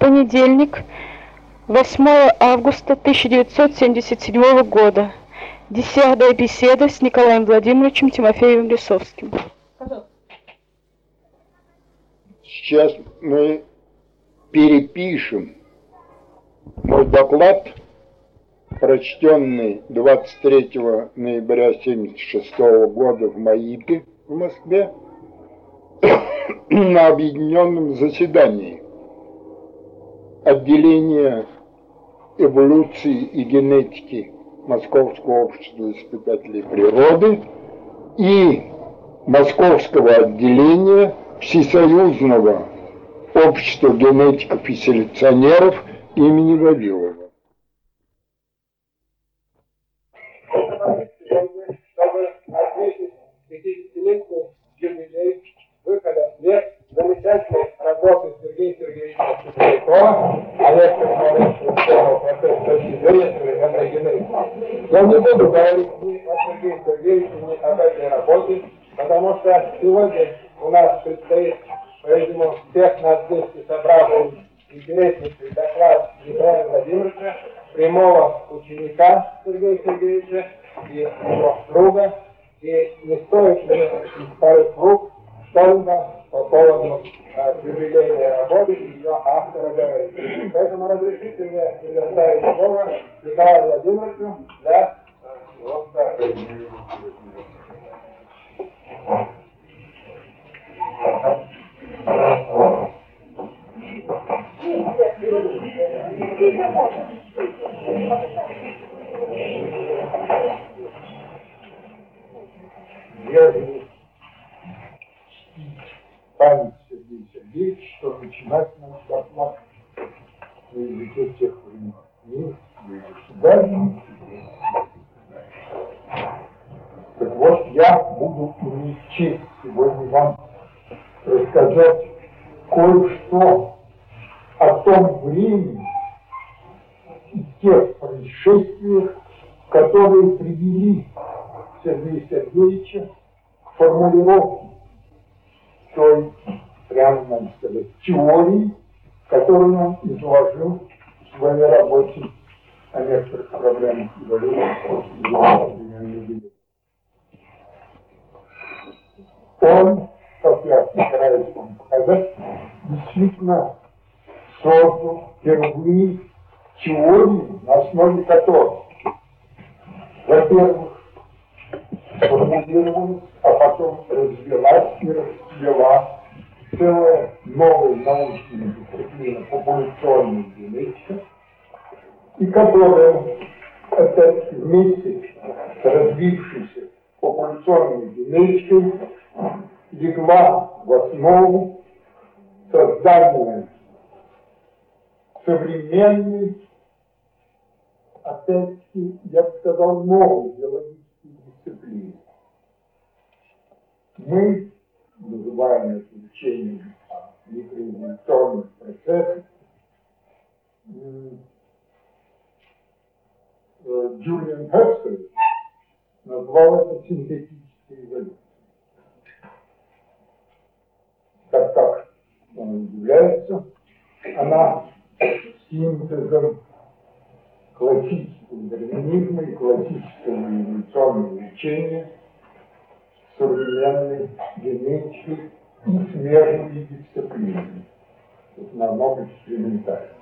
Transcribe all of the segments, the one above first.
Понедельник, 8 августа 1977 года. Десятая беседа с Николаем Владимировичем Тимофеевым Лисовским. Сейчас мы перепишем мой доклад, прочтенный 23 ноября 1976 года в МАИПе в Москве на объединенном заседании отделения эволюции и генетики Московского общества испытателей природы и Московского отделения Всесоюзного общества генетиков и селекционеров имени Вавилова. Чтобы отметить 50-летний юбилей выхода в свет замечательной работы Сергея Сергеевича Цветкова, Олег Петрович Шевцов, профессор Сибири, современной генетики. Я не буду говорить ни о Сергее Сергеевиче, ни об этой работе, потому что сегодня у нас предстоит, по-видимому, всех нас вместе собравший интереснейший доклад Николая Владимировича, прямого ученика Сергея Сергеевича и его друга, и не стоит из вторых рук что-либо по поводу э, юбилейной работы и ее автора говорить. Поэтому разрешите мне предоставить слово Николаю Владимировичу для э, его вступления. Я память Сергея Сергеевича, что начинать наш доклад на языке тех времен. Мир, государственный, Так вот, я буду иметь честь сегодня вам рассказать кое-что о том времени и тех происшествиях, которые привели Сергея Сергеевича к формулировке той, прямо теории, которую он изложил в своей работе о некоторых проблемах эволюции. Он, как я стараюсь вам показать, действительно создал впервые теорию, на основе которой, во-первых, сформулировалась, а потом развилась и расцвела целая новая научная дисциплина популяционная генетика, и которая опять вместе с развившейся популяционной генетикой легла в основу создания современной, опять-таки, я бы сказал, новой биологической дисциплины. Мы называем это учением о микроэволюционных процессах. Джулиан Хепстер назвал это синтетической эволюцией. Так как он является, она синтезом классического дарвинизма и классического эволюционного лечения современной генетики и смежными дисциплинами, в основном экспериментальными.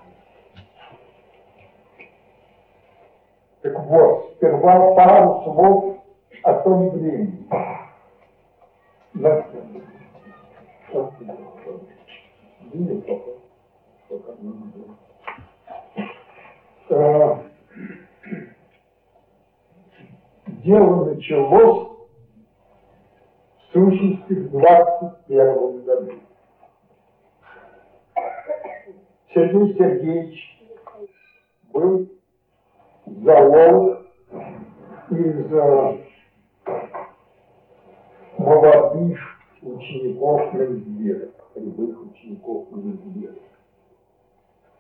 Так вот, сперва пару слов о том времени. Дело началось в сущности в 21 году. Сергей Сергеевич был зоолог из э, молодых учеников Мензбера, прибых учеников Мензбера.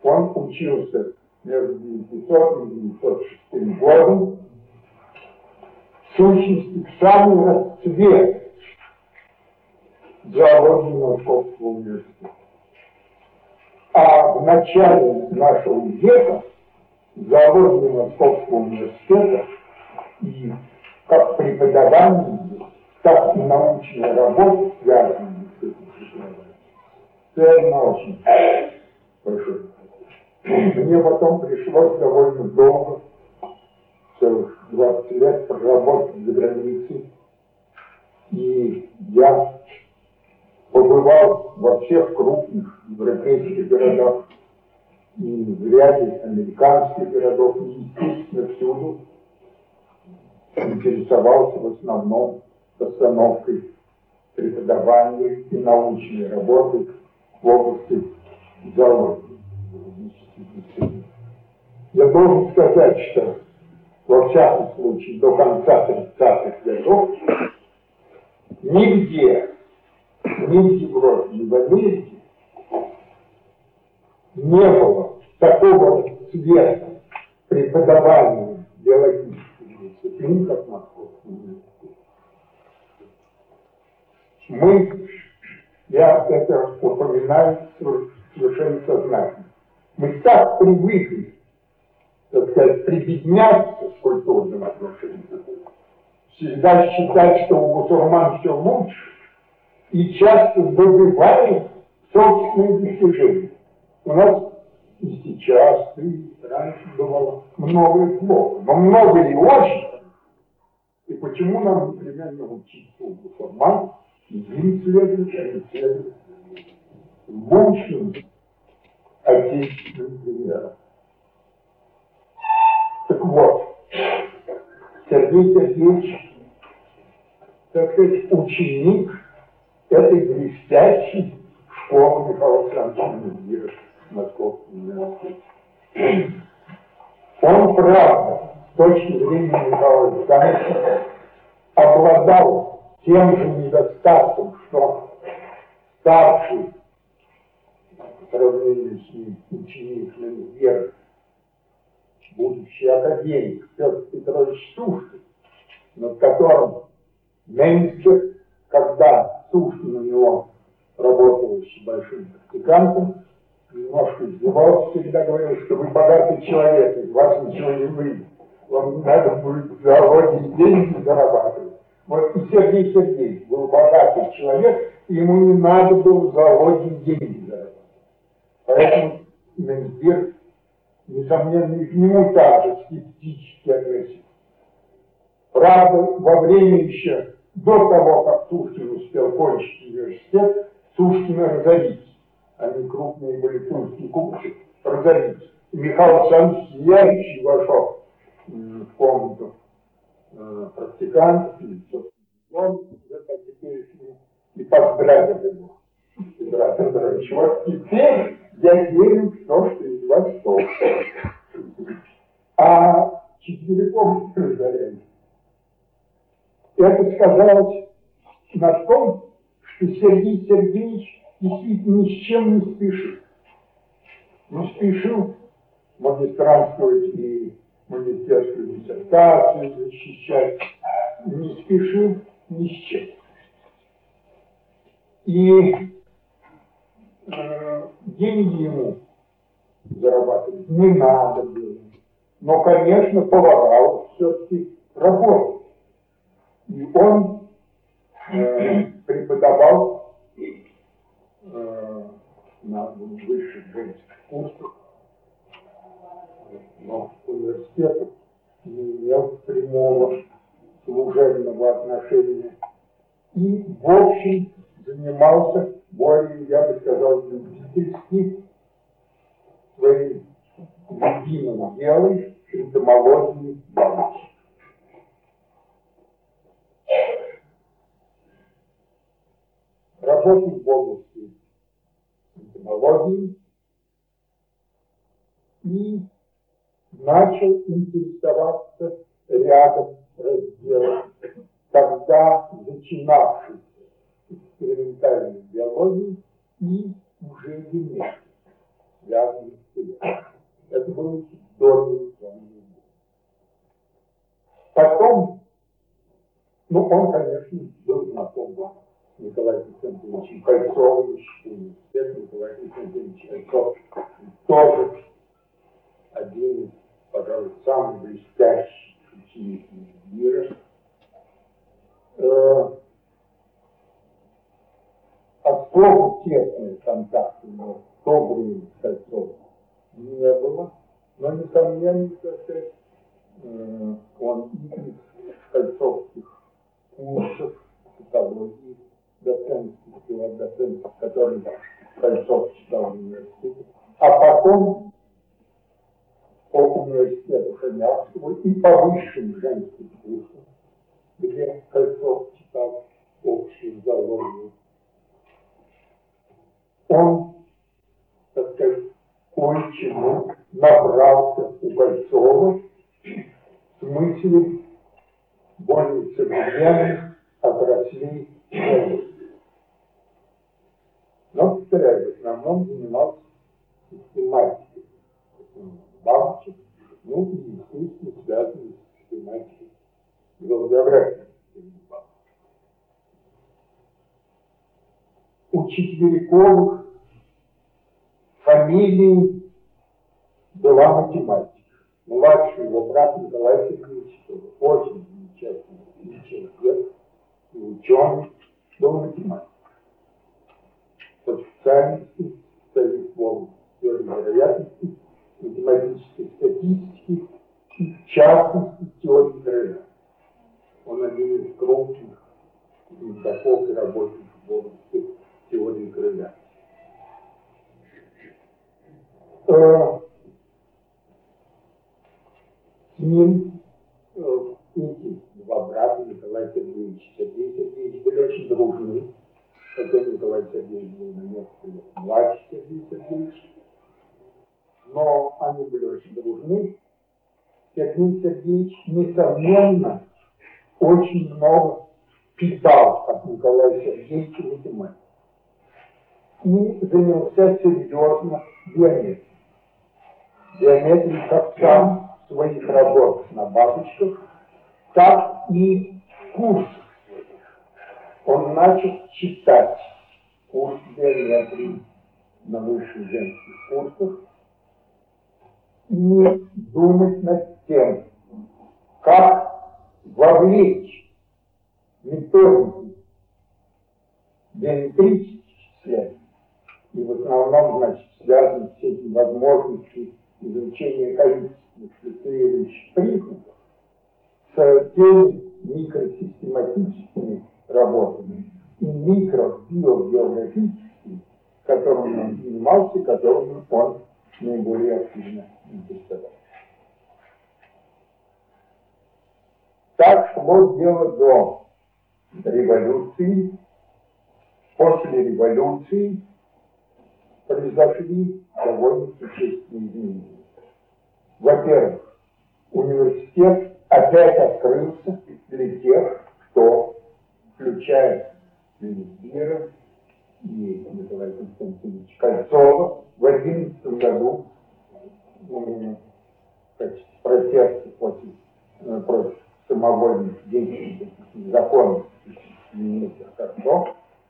Он учился между 900 и 906 годом, в сущности, в самый расцвет зоологии Московского университета. А в начале нашего века заводы Московского университета и как преподавание, так и научная работа, связанная с этим преподаванием, связана очень большой. Мне потом пришлось довольно долго, целых 20 лет, проработать за границей. И я побывал во всех крупных европейских городах и ряде американских городов, и, естественно, всюду интересовался в основном постановкой преподавания и научной работы в области зоологии. Я должен сказать, что во всяком случае до конца 30-х годов нигде, ни в Европе, ни в Америке не было такого цвета преподавания биологических дисциплин, как Московский университет. Мы, я это упоминаю совершенно сознательно, мы так привыкли, так сказать, прибедняться в культурном отношении, всегда считать, что у мусульман все лучше, и часто добиваем собственные достижения. У нас и сейчас, и раньше бывало многое плохо, но много и очень. И почему нам непременно учиться у мусульман, им следует, а не следует лучшим отечественным примером. Так вот, Сергей Сергеевич, так сказать, ученик этой блестящей школы Михаила Александровича Мира. Он, правда, с точки зрения Михаила Александровича, обладал тем же недостатком, что старший по сравнению с ним ученик Менгера, будущий академик Петр Петрович Сушкин, над которым Менгер, когда Сушкин у него работал еще большим практикантом, немножко издевался, всегда говорил, что вы богатый человек, из вас ничего не выйдет. Вам надо будет в заводе деньги зарабатывать. Вот и Сергей Сергеевич был богатый человек, ему не надо было в заводе деньги зарабатывать. Поэтому Менсберг, несомненно, и к нему также скептически относится. Правда, во время еще, до того, как Сушкин успел кончить университет, Сушкина разорить. Они крупные тульские купцы, разорить. И Михаил Александрович сияющий вошел в комнату э, практикантов, он, это теперь и поздравил его. Петра Петрович, вот теперь я верю в то, что из Востока. А Четверяков разоряли. Это сказалось на том, что Сергей Сергеевич действительно ни с чем не спешил. Не спешил магистранствовать и магистерскую диссертацию защищать, не спешил ни с чем. И э, деньги ему зарабатывать не надо было. Но, конечно, помогал все-таки работать. И он э, преподавал э, на высших женских курсах, но университет не имел прямого служебного отношения. И, в общем, занимался более, я бы сказал, любительски своим любимым делом энтомологии бабочек. Работал в области энтомологии и начал интересоваться рядом разделов, когда начинавший экспериментальной биологии и уже генетики, связанных с этим. Это было до революционной Потом, ну, он, конечно, был знаком Николаем Константиновичем Кольцовым из университета Николай Константинович Кольцов тоже один из, пожалуй, самых блестящих учеников мира. Э, особо тесные контакты, но в то время с Кольцовым не было. Но, несомненно, так сказать, э, он из кольцовских курсов психологии, доцентских, доцентов, которые Кольцов читал в университете, а потом по университету Хомякского и по высшим женским курсам, где Кольцов читал общую зоологию. Он, так сказать, кое-чему набрался у Кольцова с мыслью более современных отраслей области. Но, повторяю, в основном занимался систематикой бабочек, ну и, естественно, связанной с систематикой географии. У четвериковых фамилии была математика. Младший его брат Николай Сергеевич очень замечательный человек и ученый, был математик. В области теории вероятности, математической статистики и в частности теории крыла. Он один из крупных знатоков и работников в области теории. Э, с ним эти два брата Николай Сергеевич Сергей Сергеевич были очень дружны, хотя Николай Сергеевич был на несколько младше Сергей Сергеевич, но они были очень дружны. Сергей Сергеевич, несомненно, очень много питал от Николая Сергеевича математики и занялся серьезно геометрией. Геометрией как сам своих работах на бабочках, так и курс он начал читать курс геометрии на высших женских курсах. И думать над тем, как вовлечь методики геометрических связей, и в основном, значит, связаны с этими возможностями изучения количественных шлицерующих признаков, с теми микросистематическими работами и микробиогеографическими, которыми он занимался, которыми он наиболее активно интересовался. Так шло дело до революции. После революции произошли довольно существенные изменения. Во-первых, университет опять открылся для тех, включая Лемесбира и Николая Константиновича Кольцова, в 11 году в качестве протеста против, э, против самовольных действий законов министра Кольцов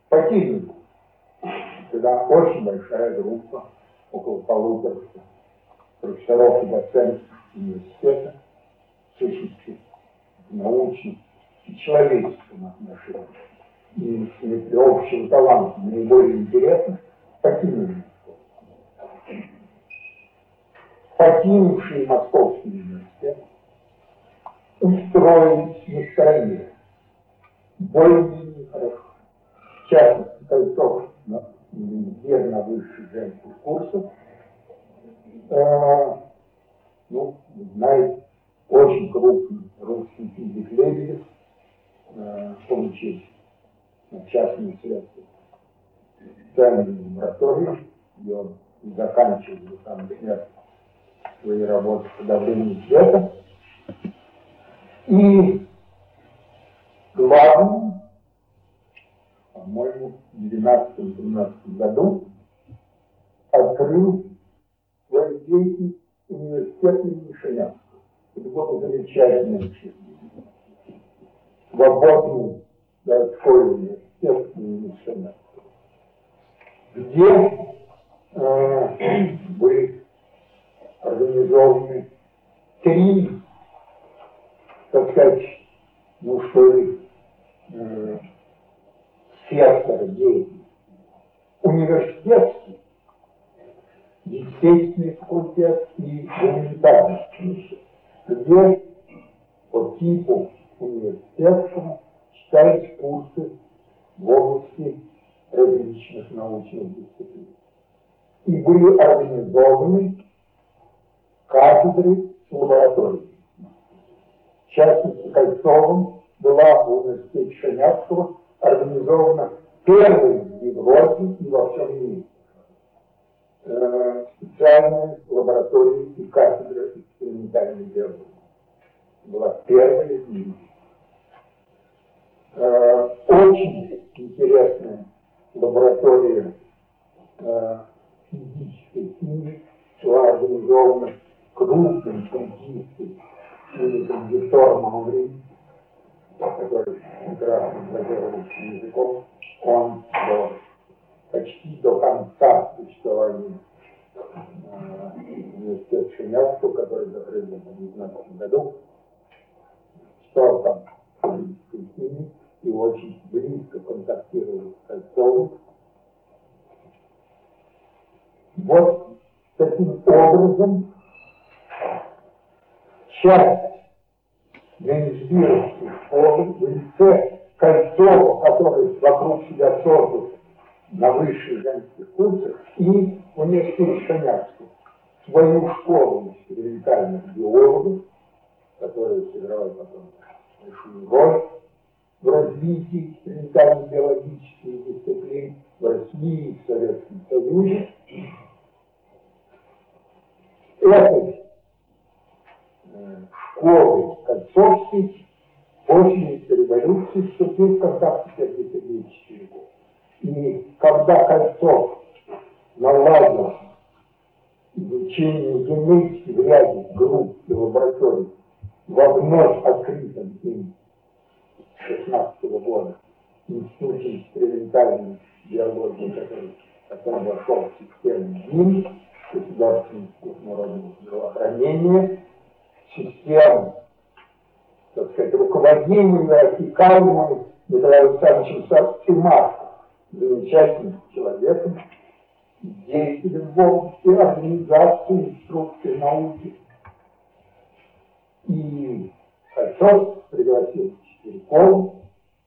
покинули. Когда очень большая группа, около полутора профессоров и доцентов университета, сущности, научных человеческом отношении, и смысле общего таланта наиболее интересных, покинули. Покинувшие Московский университет устроились на стороне, более-менее хорошо. В частности, Кольцов на высших женских курсах, э, ну, знаете, очень крупный русский физик Лебедев получил частные средства специальную лабораторию, где он заканчивал там смерть свои работы по давлению света. И главным, по-моему, в 12-13 году открыл свою деятельность университет имени Шелянского. Это было замечательное учение. Свободный городской университет естественным инструментом, где э, были организованы? Три, так сказать, ну что ли, э, сектора деятельности. Университетский, естественный факультет и гуманитарный факультет, где по типу университетскому читались курсы в области различных научных дисциплин. И были организованы кафедры с лабораторией. В частности, Кольцовым была в университете Шанявского организована первая в Европе и во всем мире э, специальная лаборатория и кафедра экспериментальной биологии. Была первая в мире. Э, очень интересная лаборатория э, физической химии была организована крупным физиком физиком Виктором Амри, который прекрасно владел языком, он до, почти до конца существования э, университета Шемявского, который закрыли в 19 году, физической химии и очень близко контактировал с Кольцовым. Вот таким образом часть Венесбировских школы в лице Кольцова, который вокруг себя создал на высших женских курсах, и университет Шанявский свою школу экспериментальных биологов, которая сыграла потом большую роль в развитии экспериментально-биологических дисциплин в России и в Советском Союзе. Этой школы Кольцовский после революции вступил в контакт с Сергеем И когда Кольцов наладил изучение генетики в ряде групп и лабораторий во вновь открытом им 16 -го года Институте экспериментальной биологии, который потом вошел в систему ГИМ, Государственный институт народного здравоохранения, систему, так сказать, руководимую, опекаемую Николаем Александровичем Симашко, замечательным человеком, деятелем в области организации инструкции науки. И Кольцов пригласил Четверякова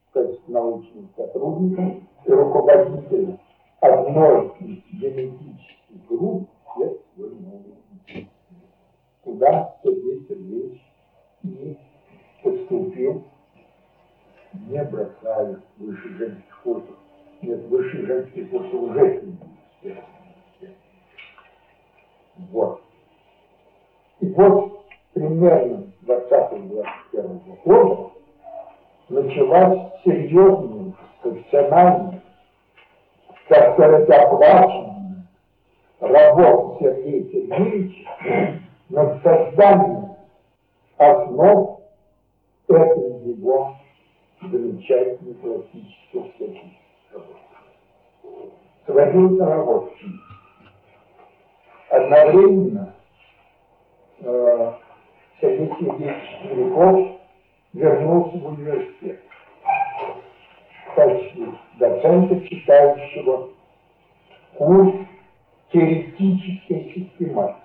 в качестве научного сотрудника и руководителя одной из генетических групп всех свой Туда Сергей Сергеевич и поступил, не бросая выше женских курсов. Нет, выше женских курсов уже Вот. И вот примерно 20-21 года началась серьезная, профессиональная, так сказать, оплаченная работа Сергея Сергеевича над созданием основ этой его замечательной классической работы. Сводился рабочий. Одновременно э, Сергей Сергеевич Меляков вернулся в университет в качестве доцента, читающего курс теоретической систематики.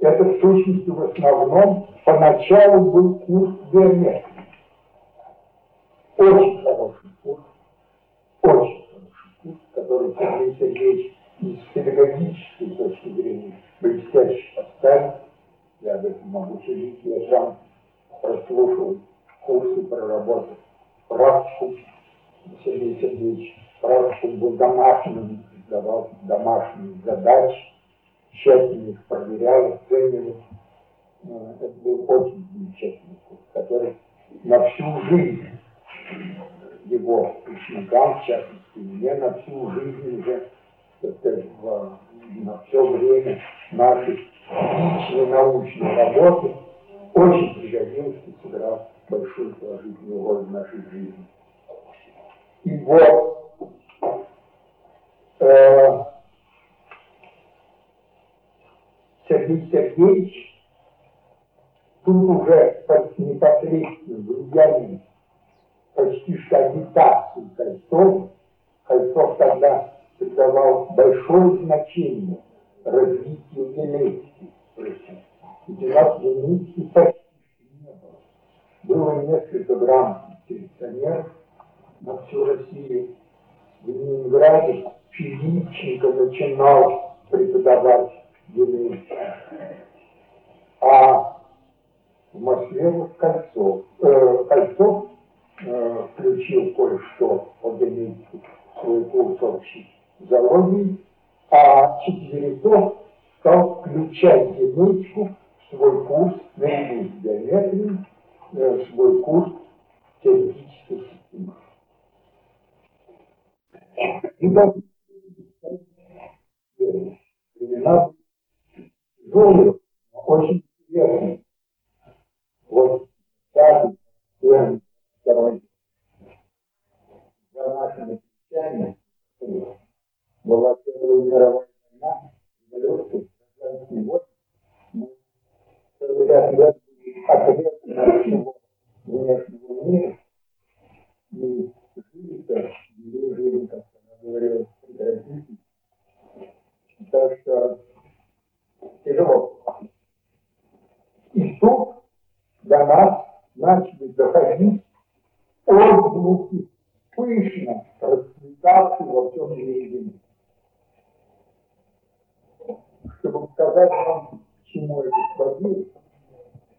Это в сущности в основном поначалу был курс геометрии. Очень хороший курс, очень хороший курс, который Сергей Сергеевич из педагогической точки зрения блестяще поставил. Я об могу судить, я сам прослушал курсы, проработал практику. Сергей Сергеевич практику был домашним, давал домашние задачи тщательно их проверял, оценивал. Ну, это был очень замечательный курс, который на всю жизнь его ученикам, в частности, мне на всю жизнь уже, сказать, на все время нашей личной научной работы очень пригодился и сыграл большую положительную роль в нашей жизни. И вот э, Сергей Сергеевич тут уже под непосредственным влиянием почти что агитации Кольцова, Кольцов тогда придавал большое значение развитию нас генетики почти не было. Было несколько грамотных селекционеров на всю Россию. В Ленинграде Филипченко начинал преподавать генетику. А в Москве вот Кольцов. Э, Кольцов э, включил кое-что по генетике свой курс общий зоологии, а Четверяков стал включать генетику в свой курс наивысшей геометрии, э, в свой курс теоретических систем. И вот времена тяжелые, очень интересные. Вот пятый, первый, за нашими крестьянами была Первая мировая война, революция, гражданский год. Мы целый ряд лет были ответственны всего внешнего мира. И жили-то, жили, жили, как она говорила, прекратите. Так что тяжело. И тут до нас начали доходить отзвуки, пышно расцветавшие во всем мире. Чтобы сказать вам, к чему это сводилось,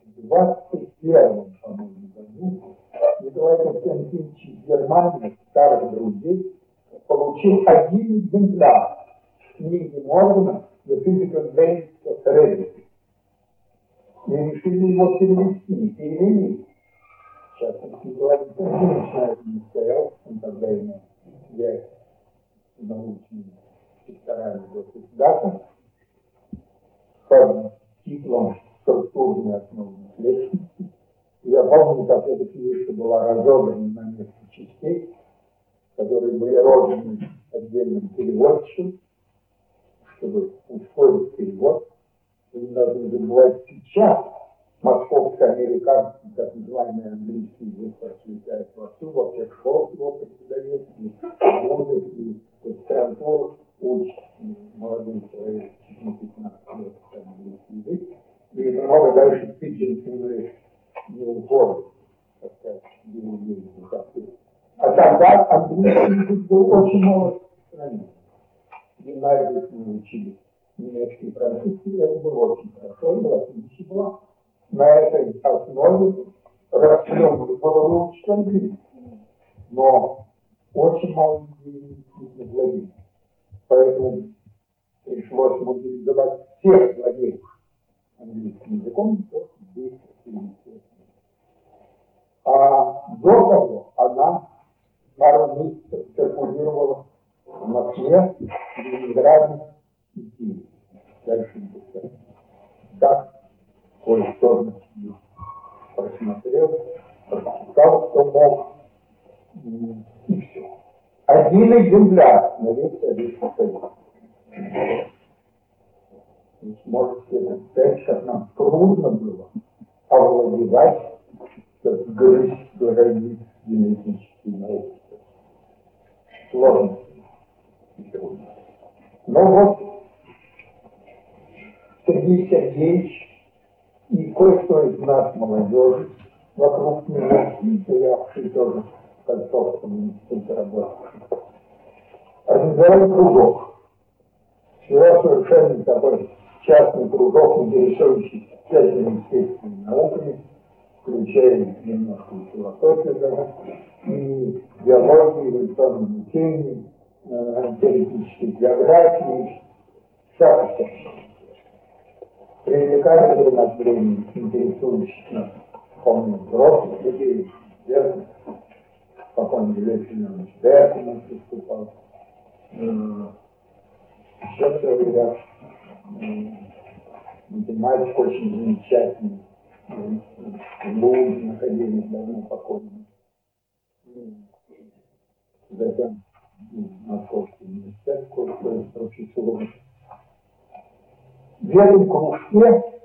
в 21 по-моему, году Николай Константинович из Германии, старых друзей, получил один экземпляр книги Моргана «The Physical Brains of Heredity». И решили его перевести, перевели. Сейчас Николай Константинович на этом не стоял, он тогда имел связь с научными секторами государства под титлом «Структурные основы наследственности». Я помню, как эта книжка была разобрана на несколько частей, которые были розданы отдельным переводчиком, чтобы ускорить перевод. Вы не должны забывать сейчас московско-американский, так называемый английский язык процветает вовсю, во всех школах его преподают, и вузы, и аспирантурах учат молодых человек 15 лет английский язык. И много дальше пиджин English не уходит, так сказать, А тогда английский язык был очень мало распространен. Гимназию мы учили немецкий и французский, это было очень хорошо, и отлично было. На этой основе расчет было английский. Но очень мало людей не владели. Поэтому пришлось мобилизовать всех владельцев английским языком, только 10 А до того она пару месяцев циркулировала в Москве, в Ленинграде и Киеве. Дальше не Так, кое-что просмотрел, прочитал, что мог, и все. Один экземпляр на весь Советский Союз. Вы сможете представить, как нам трудно было овладевать, грызть границ генетической науки. Сложно. Но вот Сергей Сергеевич и кое-кто из нас, молодежи, вокруг него, стоявший тоже в Кольцовском институте работавший, организовали кружок. Его совершенно такой частный кружок, интересующийся всякими естественными науками, включая немножко и философию даже, и биологию, эволюционное учение, э, теоретической географии, всякое. Привлекали время от времени интересующих нас, помню, взрослых людей, известных, покойный Лев Семенович Беркман выступал, еще целый ряд математик очень замечательный, Лунин, академик, давно покойный. затем Московский университет, профессор. В этом кружке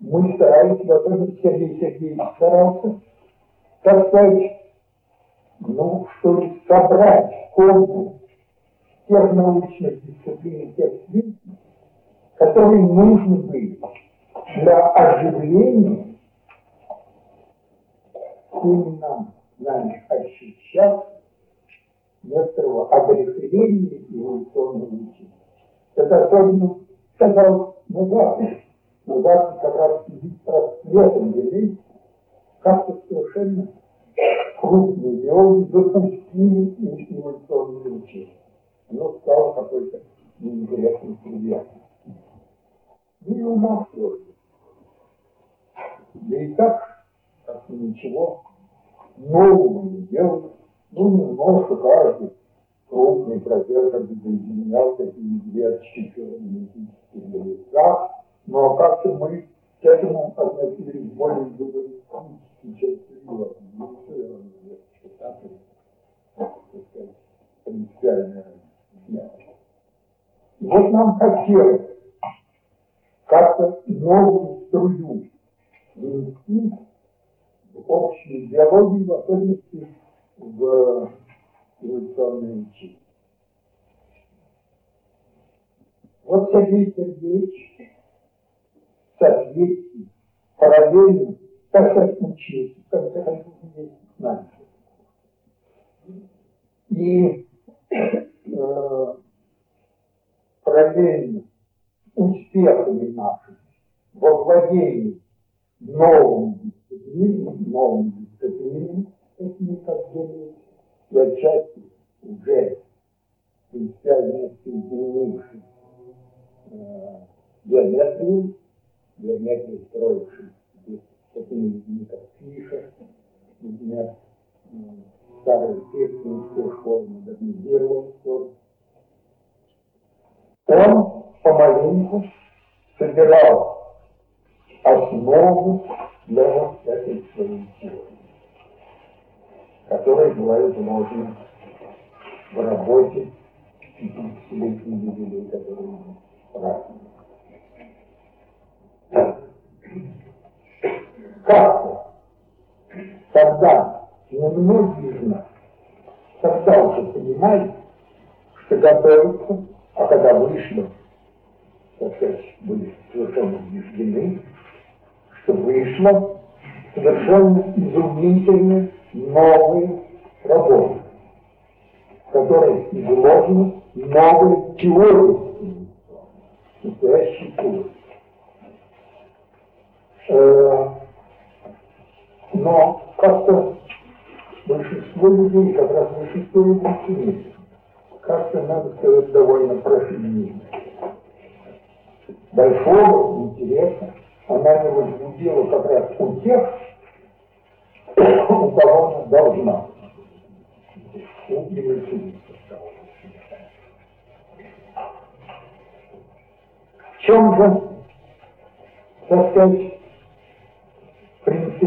мы старались, этот Сергей Сергеевич старался, сказать, ну, что ли, собрать комплекс тех научных дисциплин, тех сведений, которые нужны были для оживления именно нами ощущать некоторого облегчения эволюционного учения. Это особенно сказал Назар. Назар как раз сидит просветом велик, как-то совершенно крупные биологи запустили эволюционное учение. Оно стало какой-то неинтересной предметом. Ну и у нас тоже. Да и так, как ничего нового не делали. Ну, немножко каждый крупный профессор изменял какие-нибудь генетические лица, но как-то мы к этому относились более гуманистически, чем серьезно. Ну, все равно, так, принципиальная Вот нам хотелось как-то новую струю внести в общую идеологию, в особенности в эволюционное учение. Вот Сергей Сергеевич соответствует параллельно, так учился, в конце концов, вместе с нами. И э, параллельно успехами нашими во владении новым дисциплинами, новым дисциплинами, такими как генетика, и отчасти уже принципиально изменившись э, геометрию, геометрию, строившись такими людьми, как Фишер, например, старые технические школы модернизировал. Он помаленьку собирал основу для этой своей теории которые была изложена в работе 50-летней юбилей, который мы празднуем. Как-то, тогда немногие из нас, тогда уже понимали, что готовятся, а когда вышли, так сказать, были совершенно убеждены, что вышло совершенно изумительное новые работы, в которых изложены новые теории настоящей теории. Но как-то большинство людей, как раз большинство людей как-то, надо сказать, довольно профильно. Большого интереса она не возбудила как раз у тех, у кого она должна. У В чем же, так сказать,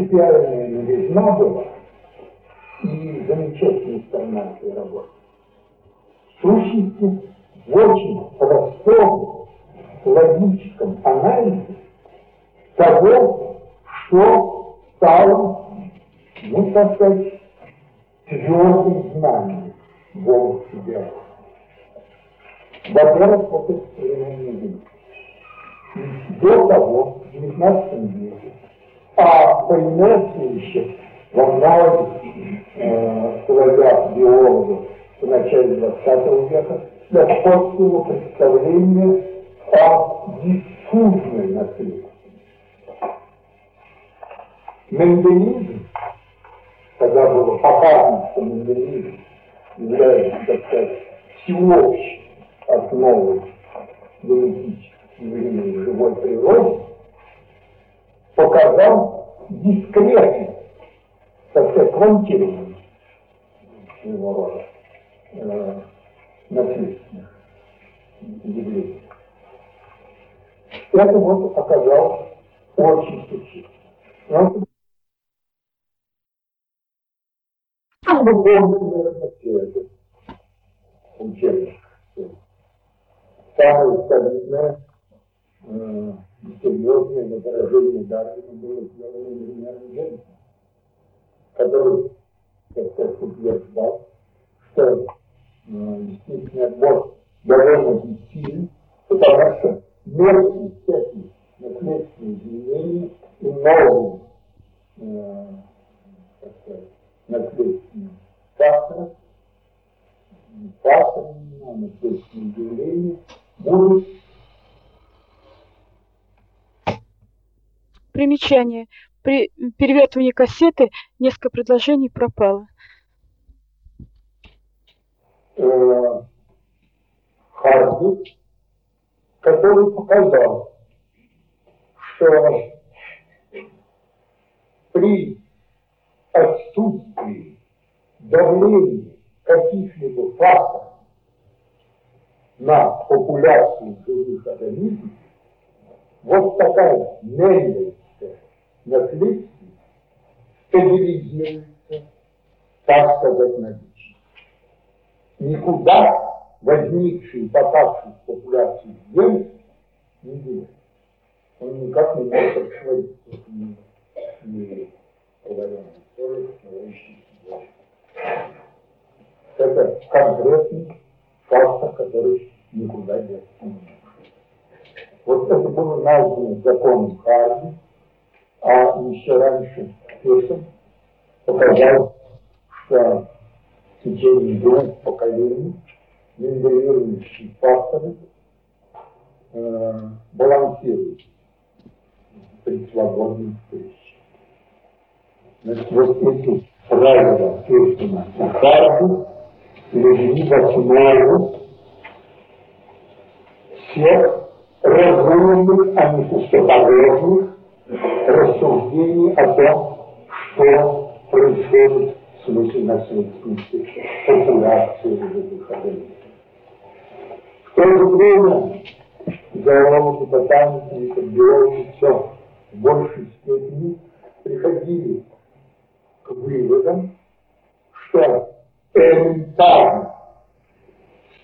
принципиальная новизна была и замечательная сторона этой работы? В сущности, в очень простом логическом анализе того, что стало ну, так сказать, твердым знанием Бога себя. Во-первых, вот это современный. До того, в XIX веке, а еще во многих э, биологов в начале 20 века господствовало представление о диффузной наследстве. Менделизм когда было показано, что мандарин является, так сказать, всеобщей основой генетически явлений живой природы, показал дискретно, так сказать, квантирование своего рода э, явлений. Это вот оказалось очень существенно. Там бы помнили, наверное, все это. учебных. Самое солидное серьезное возражение Дарвина было сделано инженером Джеймсом, который, как сказать, утверждал, что э, действительно отбор довольно сильный, потому что мелкие всякие наследственные изменения и новые э, так сказать, наследственные факторы, факторы, наследственные явления будут Примечание. При перевертывании кассеты несколько предложений пропало. Э, Харди, который показал, что при отсутствии давления каких-либо факторов на популяцию живых организмов, вот такая мендельская наследственность стабилизируется, так сказать, на вечность. Никуда возникший, попавший в популяцию ген не делает. Он никак не может отшвыриться не, не говоря о истории, Это конкретный фактор, который никуда не может. Вот это было названо законом Харди, а еще раньше Песен показал, что в течение двух поколений генерирующие факторы э, балансируют при свободной встрече. Значит, вот эти правила Песена Харди легли в основу всех разумных, а не пустопорожных рассуждений о том, что происходит в смысле наследственности популяции живых организмов. В то же время зоологи, ботаники, биологи все в большей степени приходили к выводам, что элементарно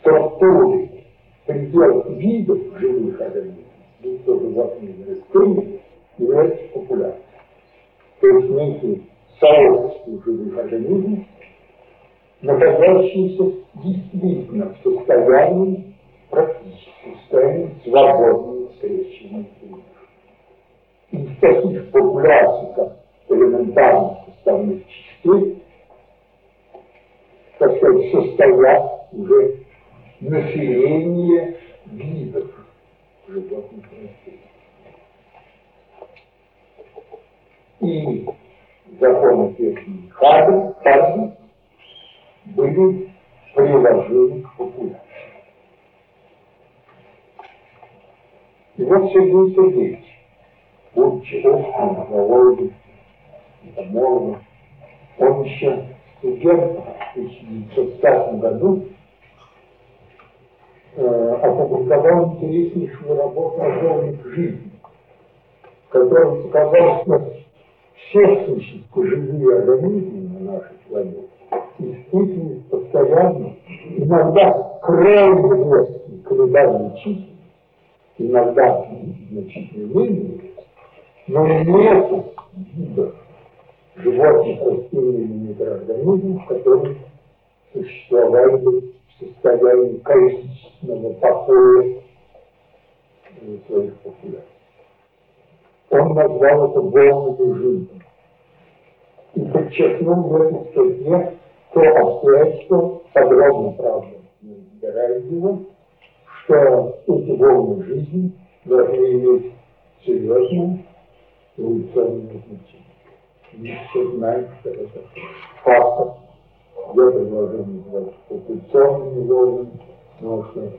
структуры предел видов живых организмов, будь то животные или является популярным. То есть некие сообщества живых организмов, находящиеся действительно в состоянии практически в состоянии свободного скрещивания Из таких популяций, элементарных составных частей, так сказать, состоят уже население видов животных растений. И законы техники Харди, Харди были приложены к популяции. И вот Сергей Сергеевич, будучи острым зоологом, энтомологом, он еще студент в 1905 году э, опубликовал интереснейшую работу о формах жизни, в которой показал, что все существа, живые организмы на нашей планете испытывают постоянно, иногда крайне резкие колебания чисел, иногда значительно менее, но нет видов животных, растений или микроорганизмов, которые существовали состоянии количественного покоя своих популяций. Он назвал это волной жизни. И подчеркнул в этой статье то обстоятельство, подробно, правда, не разбирает его, что эти волны жизни должны иметь серьезное эволюционное значение. И все знают, что это фактор я предложил называть популяционными волнами, потому что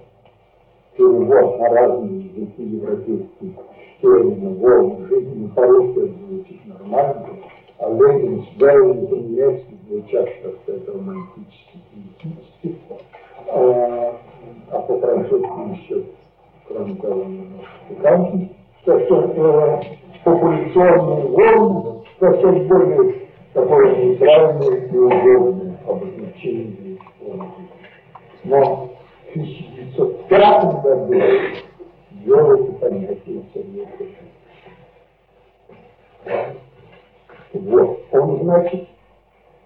перевод на разные языки европейские термины волны жизни по-русски звучит нормально, а Ленин с Гаевым по-немецки звучат как-то это романтически, поэтически, а, а по-французски еще, кроме того, немножко. Пикантно. Так что э, популяционные волны совсем более такое нейтральное и удобное обозначение Но 1905 году ввел это понятие Сергей Вот, он, значит,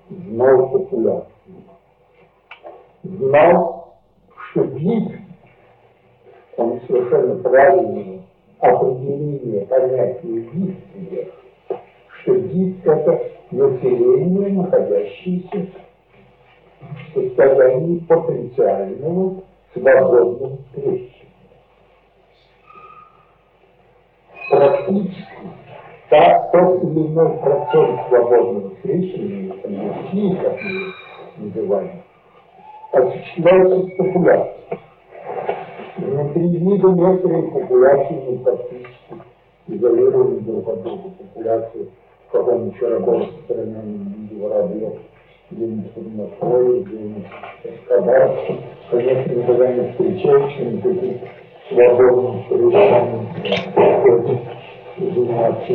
знал популяцию. Знал, что вид, он совершенно правильное определение понятия вид, что вид – это население, находящееся в состоянии потенциального свободного встречи. Практически так тот или иной процент свободного крещения, конверсии, как мы называем, а осуществляется в популяции. Внутри вида некоторые популяции не практически изолированы друг от друга. Популяции в каком-нибудь рабочей стране, в воробьев, где-нибудь в Москве, где-нибудь в Кабарске, конечно, никогда не встречающими таких свободных решений. 12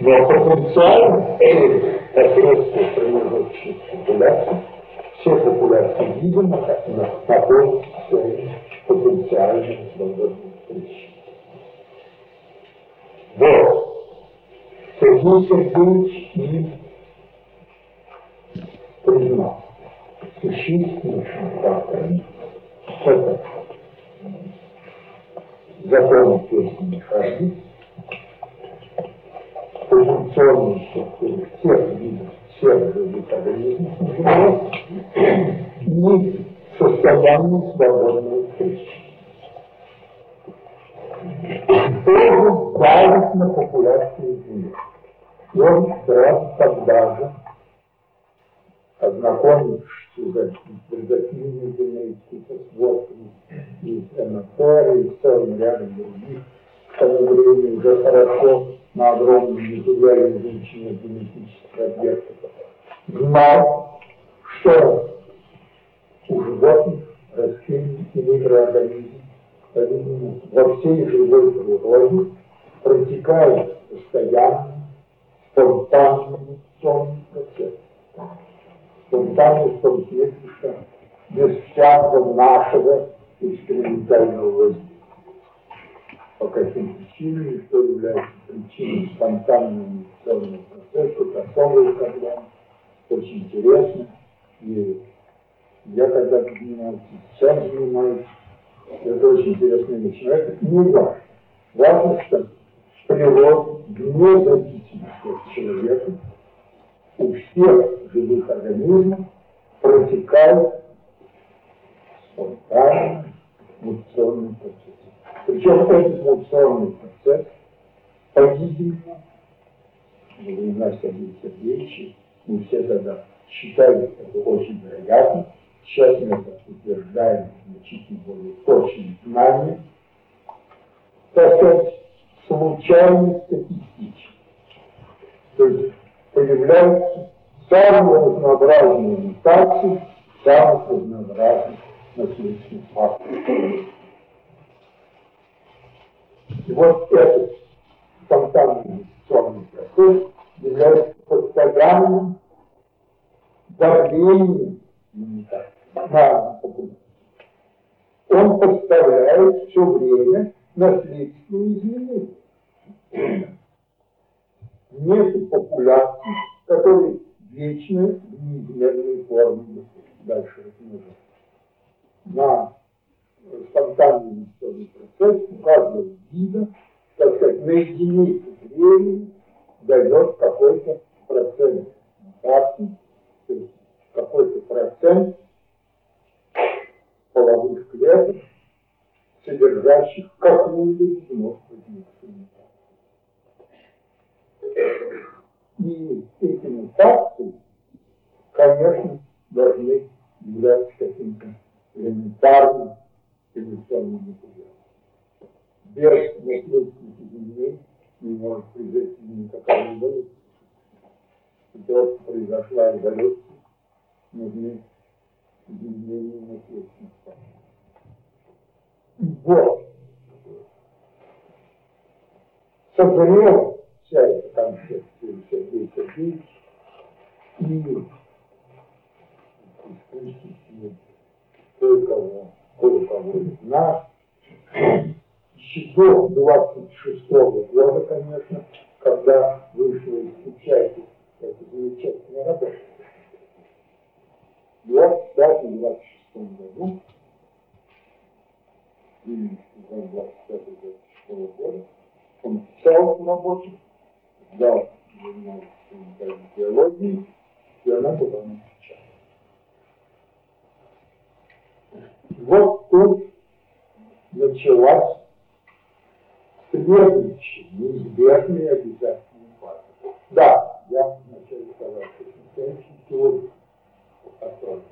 Но потенциально эти средства приложат популяции, все популяции видим на такой своей потенциальной свободной. Вот. Сергей Сергеевич и признал существенным фактором это закон песни не хождения структуры всех видов, всех живых организмов и состояние свободного встречи. Тоже давит на популяцию Земли. И он сразу тогда же, ознакомившись с предативными генетикой, с водками, и НФР, и целым рядом других, к тому времени уже хорошо на огромном языке изучения генетических объектов, знал, что у животных, растений и микроорганизмов во всей живой природе протекает постоянно спонтанный сонный процесс. Спонтанный в том смысле, что без всякого нашего экспериментального воздействия по каким причинам, что является причиной спонтанного инвестиционного процесса, это особая проблема, очень интересно. И я когда-то занимался, сейчас занимаюсь, это очень интересная вещь. Но это не важно. Важно, что природа, вне зависимости от человека, у всех живых организмов протекает спонтанно мутационный процесс. Причем этот мутационный процесс, по-видимому, во времена Сергея Сергеевича, мы все тогда считали это очень вероятно, сейчас мы это утверждаем значительно более точным знанием, так сказать, случайно статистически. То есть появляются самые разнообразные мутации самых разнообразных наследственных факторов. И вот этот спонтанный инвестиционный процесс является постоянным давлением на. Он поставляет все время наследственные изменения. Нет популяции, которые вечно в неизменной форме дальше размножаются. На спонтанный инвестиционный процесс у каждого вида, так сказать, на единицу времени дает какой-то процент. Мутаций, то есть какой-то процент половых клеток, содержащих какую-либо множественную И эти мутации, конечно, должны являться каким-то элементарным эволюционным материалом. Без наследственных изменений не может произойти никакая эволюция. Для того, чтобы произошла эволюция, нужны изменения факторов. Вот. Созрел вся эта концепция Сергея Сергеевича и исключительно кое-кого, кое-кого из нас. До 26 -го года, конечно, когда вышла из печати эта замечательная работа. В 26 году, и 25-26 года, он писал работу, дал биологии, и она была напечатана. Вот тут началась следующая, неизбежная обязательная фаза. Да, я что настоящий теория построена.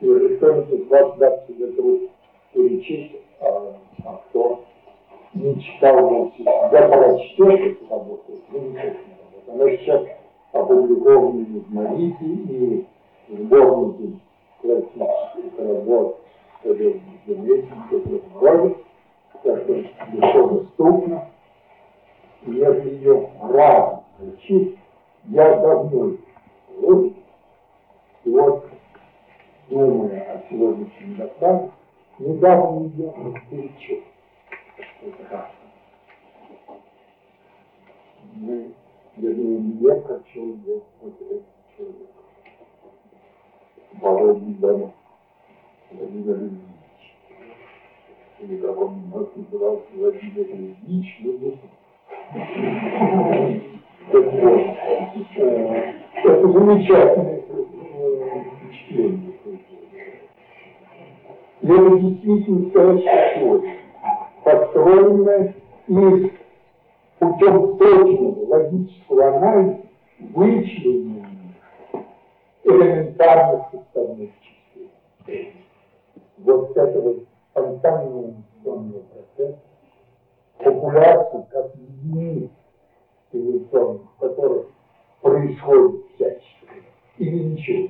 И никто из вас даст себе труд перечислить, а, а кто не читал вовсе, да прочтешь эту работу, ну не работу. Она сейчас опубликована в Марите и в сборнике классических работ, которые году так что легко доступно. Если ее рано учить, я давно вот, вот, думая о сегодняшнем докладе, недавно ее перечел. Мы, вернее, я хочу ее вот этот человек. Володя Дома, Владимир Ильич или как он нас называл, Владимир Ильич, вот, это замечательное впечатление. И это действительно настоящая теория, построенная из путем точного логического анализа вычленения элементарных составных частей. Вот это вот спонтанного инвестиционного процесса, популяции как единиц эволюционных, в которых происходит всяческое или ничего.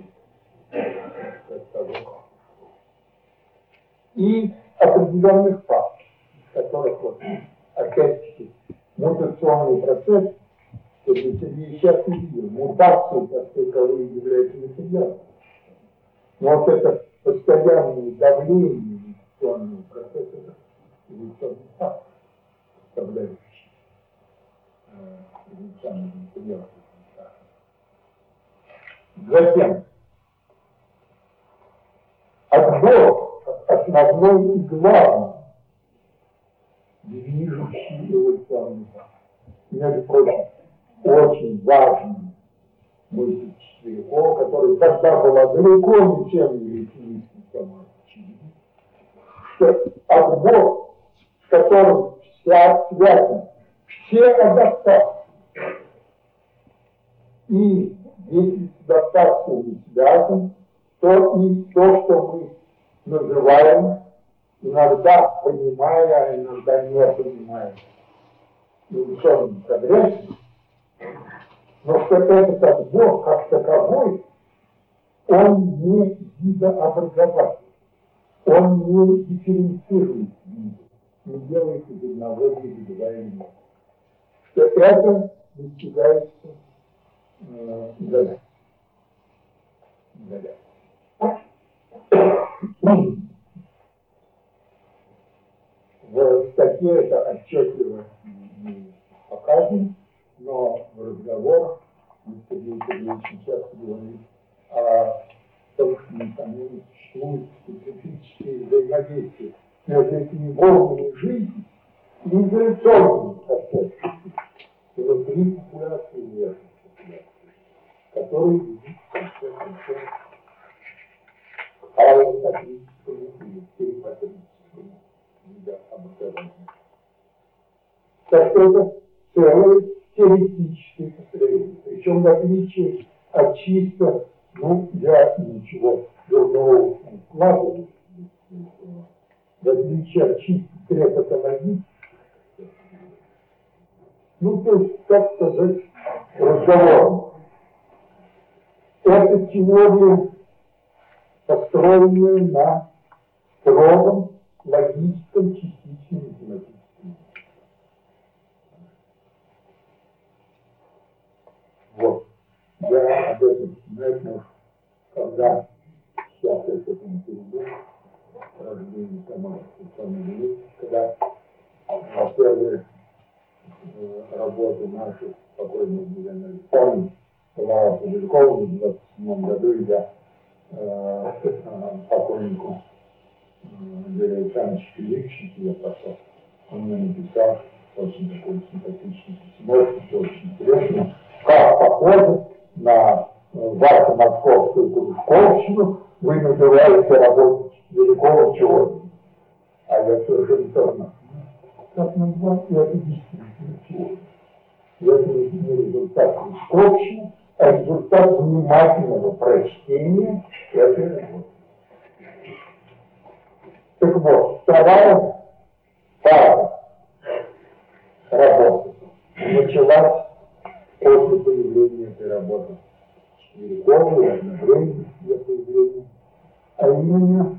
И определенных фактов, которых вот, опять-таки, мутационный процесс, Сергей Сергеевич сейчас не видел, мутации, как таковые, являются материалом. Но вот это постоянное давление эволюционного процесса, эволюционный фактор, составляющий э, эволюционного материала. Затем, отбор основной и главный движущий эволюционный фактор. Между прочим, очень важный мысль Четверякова, который тогда была далеко не тем великим самой что отбор, с которым вся связан все адаптации. И если с адаптацией не связан, то и то, что мы называем, иногда понимая, а иногда не понимая, эволюционным прогрессом, но что этот отбор как таковой, он не видообразовательный он не дифференцирует виды, не делает из одного вида два иного. Что это достигается э, изоляцией. В статье это отчетливо показано, но в разговорах мы с Сергеем Сергеевичем часто говорим о том, что несомненно существует специфические взаимодействия между этими формами жизни и интеллектуальными процессами внутри популяции и верхней популяции, которые ведут конце концов к аэротопическому или перипатическому видообразованию. Так что это целое теоретическое построение. Причем в отличие от чисто, ну, я ничего дурного вкладывать, в отличие от чистых разговор. Это теории, построенные на строгом, логическом, частичном математическом. Вот. Я об этом знаю, когда сейчас я к этому перейду, рождение Тамара Светлана когда первые работы наши покойного Елена Ильфон была опубликована в 27 году, я э, покойнику э, Юрию Александровичу Филипповичу я пошел. Он мне написал очень такой симпатичный письмо, очень интересно, как похоже на вашу московскую кружковщину вы называете работу великого чего А я совершенно. Как назвать? Это действительно Это не результат кружковщины, а результат внимательного прочтения этой работы. Так вот, вторая пара работы началась после появления этой работы. Великого и одновременно ее появления. А именно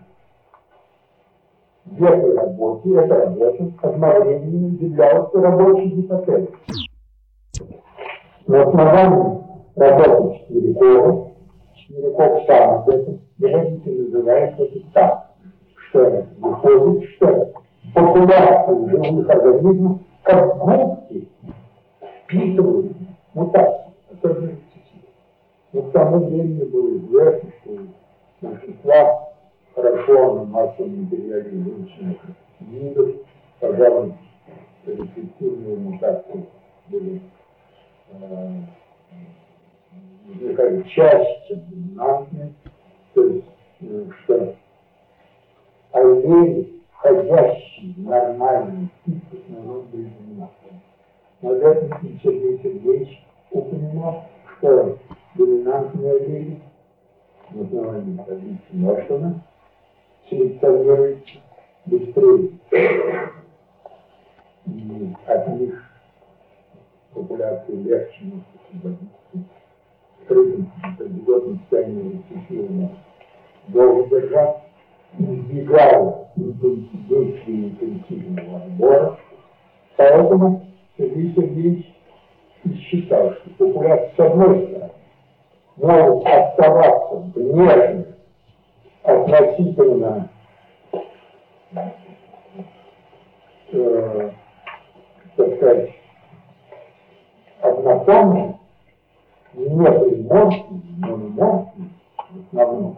в этой работе, эта работа одновременно являлась рабочей гипотезой. На основании работы Четверякова, Четверяков сам об этом говорит и называет это так, что выходит, что популяция живых организмов как губки впитывают мутации, особенно Но к тому времени было известно, что большинства хорошо на массовом материале выученных видов, пожалуй, рецептивные мутации были э, чаще, чем доминантные, то есть, э, что аллели, входящие в нормальный тип, основном были доминантными. Но в этом Сергей Сергеевич упоминал, что доминантные аллели в основании таблицы Нортона селекционируются быстрее. И от них популяции легче может освободиться скрытым определенным состоянием рецессивного долго держать, избегая действия интенсивного отбора. Поэтому Сергей Сергеевич считал, что популяция с одной стороны могут оставаться внешне относительно э, так сказать, однотонны, не приморские, мономорские в основном,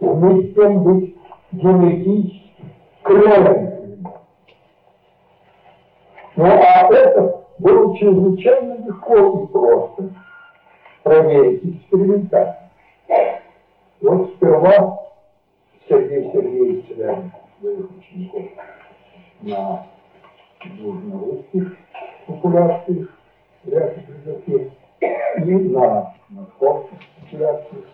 с тем быть генетически кровными. Ну а это было чрезвычайно легко и просто проверить экспериментально. Вот сперва Сергей Сергеевич Целянин своих учеников на южно-русских популяциях ряд языке и на московских популяциях.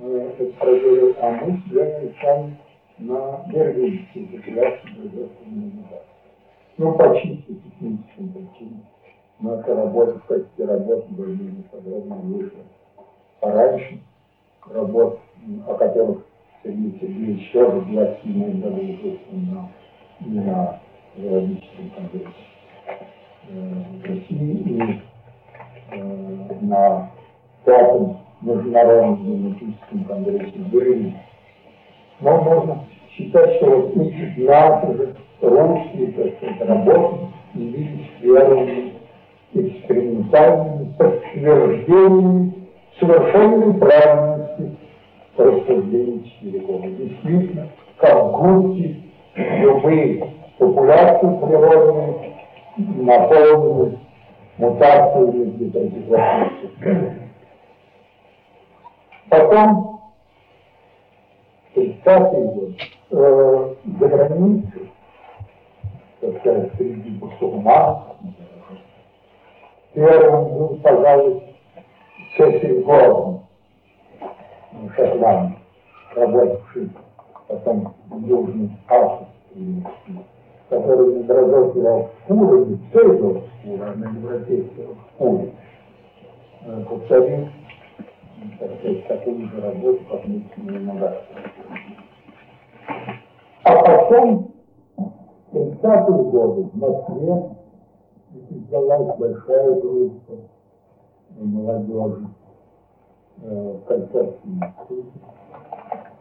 Э, это проверил, а мы с сами на берлинские популяции производственной Ну, по чисто техническим причинам наша работа в качестве работы более подробно вышла пораньше работ, о которых Сергей Сергеевич тоже в 27 году вспоминал на зоологическом конгрессе в России и э, на пятом международном генетическом конгрессе в Берлине. Но можно считать, что вот эти наши русские, так сказать, работы явились первыми экспериментальными подтверждениями совершенной правильности рассуждений Чирикова. Действительно, как губки, любые популяции природные наполнены мутациями гидрозиклопическими. Потом, 30-й год, э, за границей, так сказать, среди бусурман, Первым был, пожалуй, Сесиль Гордон, шотланд, работавший потом в Южной Австрии, который не псевдо шкуры, а на европейской шкуре, повторил, так сказать, такую же работу, как мы немного. А потом, в 30-е годы в Москве создалась большая группа молодежи в концертном институте,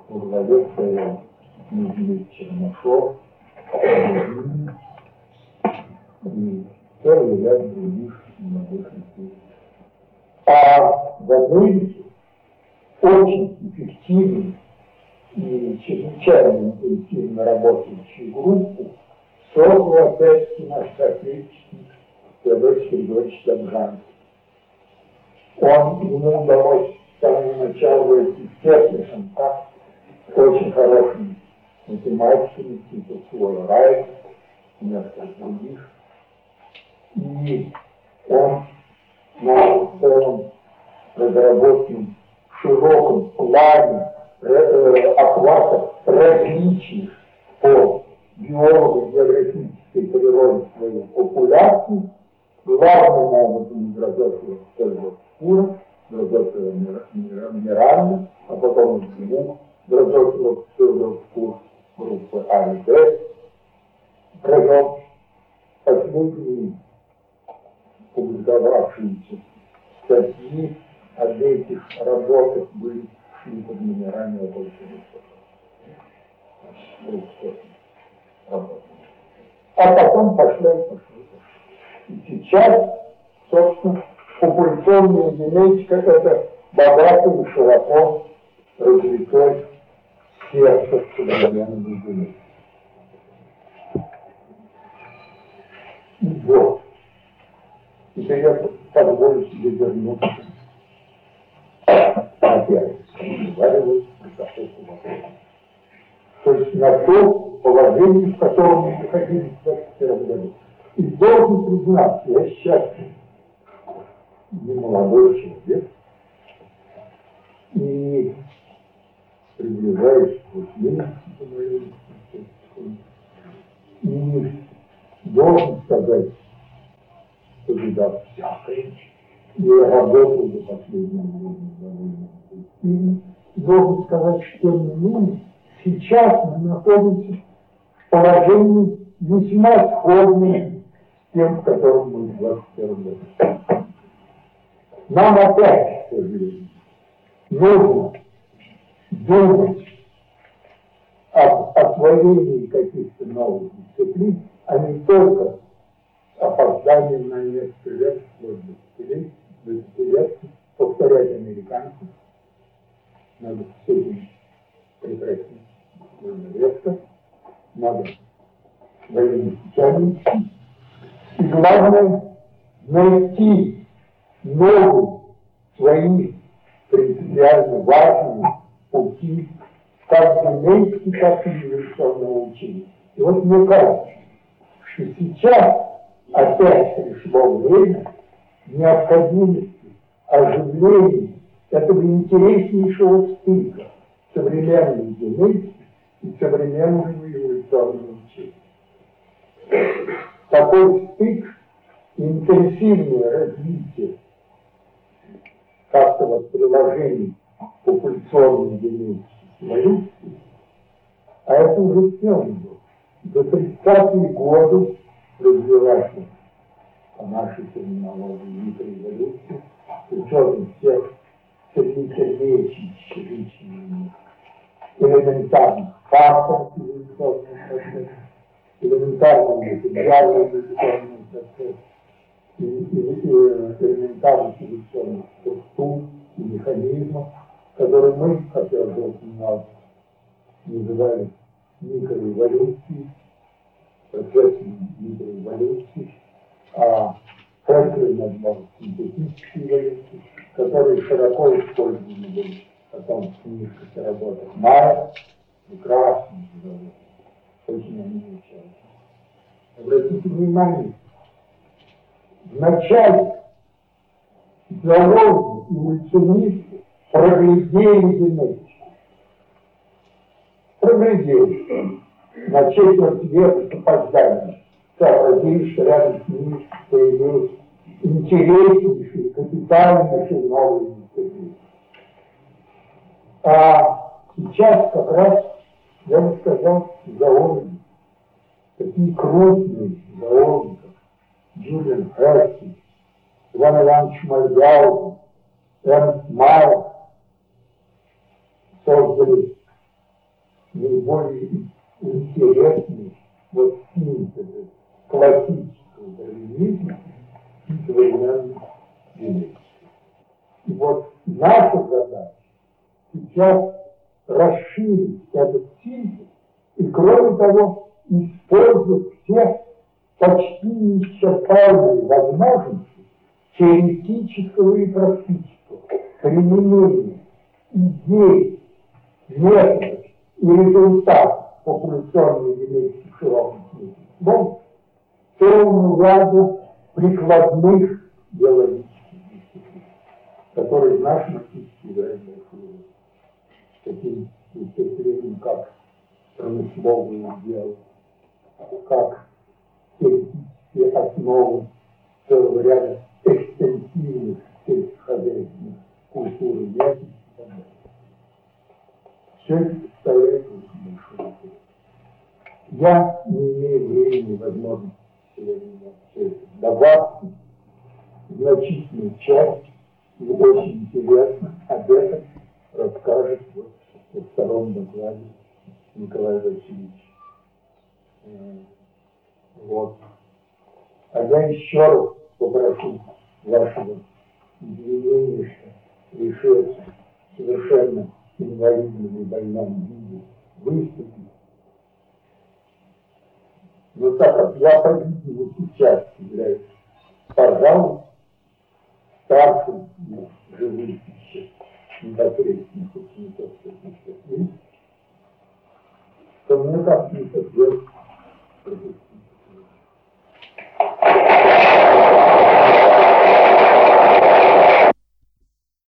во главе стоял Чернышов, и целый ряд других молодых людей. А в Америке очень эффективно и чрезвычайно интенсивно работающую группу создал опять-таки наш соотечественник Федор Сергеевич Добжанский. Он, ему удалось самого начала в тесный контакт с очень хорошими математиками, типа Слоя Райт, и нескольких других. И он на целом разработанном широком плане э, э, охвата различных по биолого-географической природе своей популяции, главным образом дрозофила псевдоскура, дрозофила минеральных, а потом двух дрозофила псевдоскур группы А и Б, провел последние публиковавшиеся статьи об этих работах были шли под минерального большинства. А потом пошло и пошло. И сейчас, собственно, популяционная генетика – это богатый и широко развитой сектор современной генетики. Вот. Теперь я позволю себе вернуться опять. То есть на то положение, в котором мы находились в 21 году. И должен признаться, я сейчас не молодой человек, и приближаюсь к 80 по моему и должен сказать, что беда всякая, и работал за последнее время довольно интенсивно, должен сказать, что менее, сейчас мы находимся в положении весьма сходным с тем, в котором мы в 21 году. Нам опять, к нужно думать об освоении каких-то новых дисциплин, а не только опозданием на несколько лет, может быть, десятилетий, десятилетий, повторять американцев. Надо этим прекратить резко. Надо военных специальностей. И главное, найти новые свои принципиально важные пути как генетики, так и эволюционного учения. И вот мне кажется, что сейчас опять пришло время необходимости оживления этого интереснейшего стыка современной генетики и современного эволюционного учения. Такой стык интенсивное развитие как-то вот приложений популяционной генетики к эволюции, а это уже сделано было. До 30-е годы развивать по нашей терминологии микроэволюции, с учетом всех Сергеевича личных элементарных факторов эволюционного процесса, элементарного материального эволюционного процесса, элементарных эволюционных структур и механизмов, которые мы, как я уже упоминал, называли микроэволюцией, процессом микроэволюции, а Франклин назвал синтетические эволюции, которые широко использованы были потом в книжках и работах Майя, прекрасные работы, очень они изучают. Обратите внимание, начале биологи и эволюционисты проглядели генетику. Проглядели на четверть века с опозданием сообразили, что рядом с ними появилась интереснейшие, капитальнейшие новые дисциплины. А сейчас как раз, я бы сказал, зоологи, такие крупные как Джулиан Херси, Иван Иванович Мальгаузен, Эрнст Майер, создали наиболее интересный вот синтезы классического дарвинизма и современной генетики. И вот наша задача сейчас расширить этот синтез и, кроме того, использовать все почти неисчерпаемые возможности теоретического и практического применения идей, методов и результатов популяционной генетики в широком смысле слова целому ряду прикладных биологических дисциплин, которые в нашем архитектуре играют большую роль. Таким дисциплинам, как промысловые дела, как теоретические основы целого ряда экстенсивных сельскохозяйственных культур и и так далее. Все это представляет очень большой интерес. Я не имею времени и возможности сегодня все это добавки, значительную часть, и очень интересно об этом расскажет вот во втором докладе Николай Васильевич. Вот. А я еще раз попрошу вашего извинения, что решился совершенно инвалидном и больном виде выступить. Но так как я, по-видимому, сейчас являюсь, пожалуй, старшим из живых еще непосредственных учеников то мне как